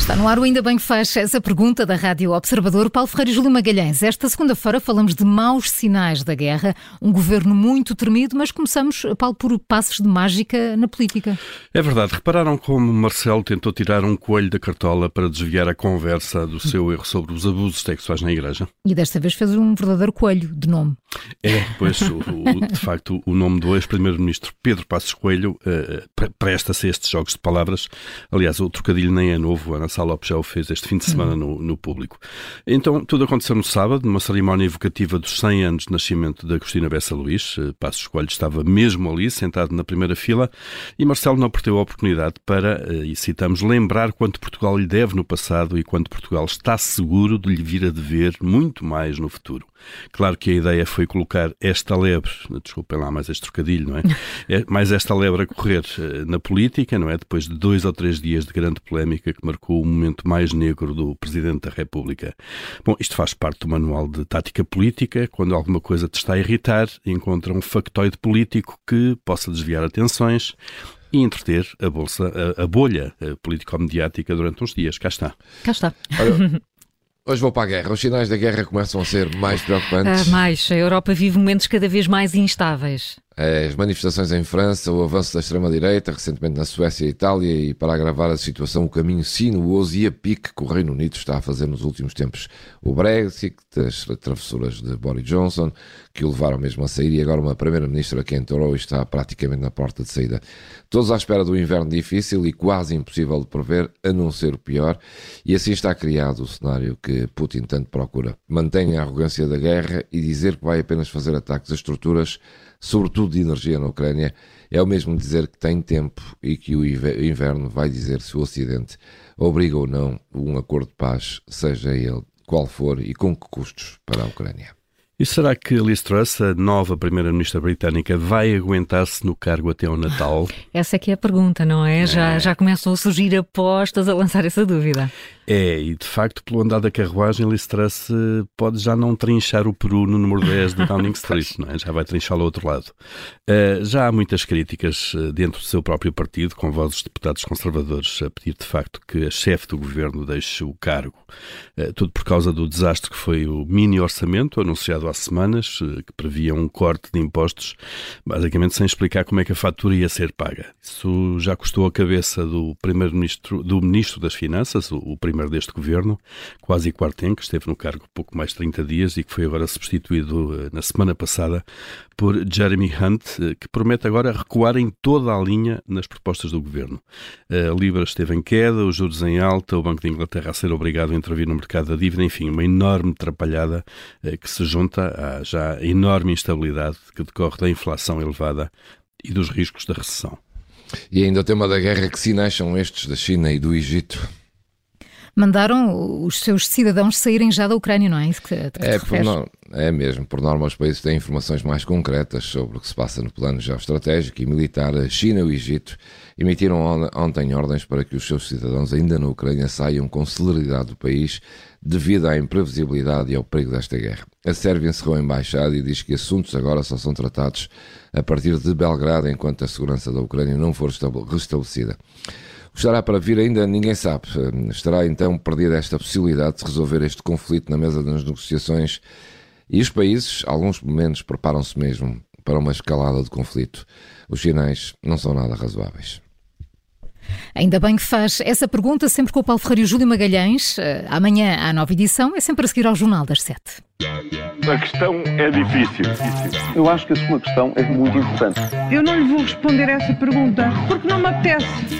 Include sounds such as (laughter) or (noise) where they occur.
Está no ar o Ainda Bem que faz essa pergunta da Rádio Observador. Paulo Ferreira e Júlio Magalhães. Esta segunda-feira falamos de maus sinais da guerra, um governo muito tremido, mas começamos, Paulo, por passos de mágica na política. É verdade. Repararam como Marcelo tentou tirar um coelho da cartola para desviar a conversa do seu erro sobre os abusos sexuais na igreja? E desta vez fez um verdadeiro coelho de nome. É, pois, o, o, de facto, o nome do ex-primeiro-ministro Pedro Passos Coelho uh, presta-se a estes jogos de palavras. Aliás, o trocadilho nem é novo, Ana Sá Lopes já o fez este fim de semana no, no, público. Então, tudo aconteceu no sábado, numa cerimónia evocativa dos 100 anos de nascimento da Cristina Bessa Luís. Uh, Passos Coelho estava mesmo ali, sentado na primeira fila, e Marcelo não perdeu a oportunidade para, uh, e citamos, lembrar quanto Portugal lhe deve no passado e quanto Portugal está seguro de lhe vir a dever muito mais no futuro. Claro que a ideia foi colocar esta lebre, desculpem lá mais este trocadilho, não é? (laughs) é mais esta lebre a correr eh, na política, não é? Depois de dois ou três dias de grande polémica que marcou o momento mais negro do Presidente da República. Bom, isto faz parte do manual de tática política. Quando alguma coisa te está a irritar, encontra um factoide político que possa desviar atenções e entreter a, bolsa, a, a bolha eh, político-mediática durante uns dias. Cá está. Cá está. Olha, (laughs) Hoje vou para a guerra. Os sinais da guerra começam a ser mais preocupantes. Uh, mais. A Europa vive momentos cada vez mais instáveis. As manifestações em França, o avanço da extrema-direita, recentemente na Suécia e Itália, e para agravar a situação, o caminho sinuoso e a pique que o Reino Unido está a fazer nos últimos tempos. O Brexit, as travessuras de Boris Johnson, que o levaram mesmo a sair, e agora uma primeira-ministra que entrou e está praticamente na porta de saída. Todos à espera do inverno difícil e quase impossível de prever, a não ser o pior, e assim está criado o cenário que Putin tanto procura. Mantenha a arrogância da guerra e dizer que vai apenas fazer ataques a estruturas sobretudo de energia na Ucrânia, é o mesmo dizer que tem tempo e que o inverno vai dizer se o Ocidente obriga ou não um acordo de paz, seja ele qual for e com que custos para a Ucrânia. E será que Liz Truss, a nova Primeira-Ministra britânica, vai aguentar-se no cargo até ao Natal? (laughs) Essa é que é a pergunta, não é? é? Já, já começam a surgir apostas a lançar essa dúvida. É, e de facto, pelo andar da carruagem, Liz Truss eh, pode já não trinchar o Peru no número 10 de Downing (laughs) Street, não é? já vai trinchá-lo ao outro lado. Uh, já há muitas críticas eh, dentro do seu próprio partido, com vozes de deputados conservadores a pedir de facto que a chefe do governo deixe o cargo. Uh, tudo por causa do desastre que foi o mini orçamento anunciado há semanas, uh, que previa um corte de impostos, basicamente sem explicar como é que a fatura ia ser paga. Isso já custou a cabeça do primeiro-ministro, do ministro das Finanças, o, primeiro deste governo, quase Quartem, que esteve no cargo pouco mais de 30 dias e que foi agora substituído eh, na semana passada por Jeremy Hunt, eh, que promete agora recuar em toda a linha nas propostas do governo. A Libra esteve em queda, os juros em alta, o Banco de Inglaterra a ser obrigado a intervir no mercado da dívida, enfim, uma enorme atrapalhada eh, que se junta à já enorme instabilidade que decorre da inflação elevada e dos riscos da recessão. E ainda o tema da guerra, que sinais são estes da China e do Egito? Mandaram os seus cidadãos saírem já da Ucrânia, não é isso que, que é, por no... é mesmo, por norma os países têm informações mais concretas sobre o que se passa no plano geoestratégico e militar. A China e o Egito emitiram ontem ordens para que os seus cidadãos ainda na Ucrânia saiam com celeridade do país devido à imprevisibilidade e ao perigo desta guerra. A Sérvia encerrou a embaixada e diz que assuntos agora só são tratados a partir de Belgrado enquanto a segurança da Ucrânia não for restabelecida. Estará para vir ainda, ninguém sabe. Estará então perdida esta possibilidade de resolver este conflito na mesa das negociações e os países, alguns momentos, preparam-se mesmo para uma escalada de conflito. Os sinais não são nada razoáveis. Ainda bem que faz essa pergunta sempre com o Paulo Ferreira e o Júlio Magalhães. Eh, amanhã, à nova edição, é sempre a seguir ao Jornal das Sete. A questão é difícil. Eu acho que a sua questão é muito importante. Eu não lhe vou responder essa pergunta porque não me apetece.